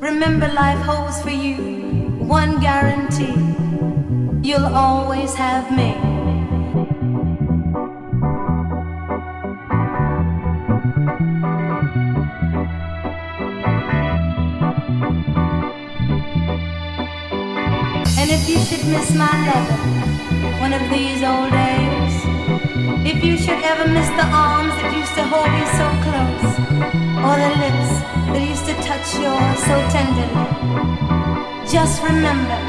Remember, life holds for you one guarantee you'll always have me. And if you should miss my loving one of these old days, if you should ever miss the arms that used to hold you so close, or the lips that used to touch yours so tenderly, just remember.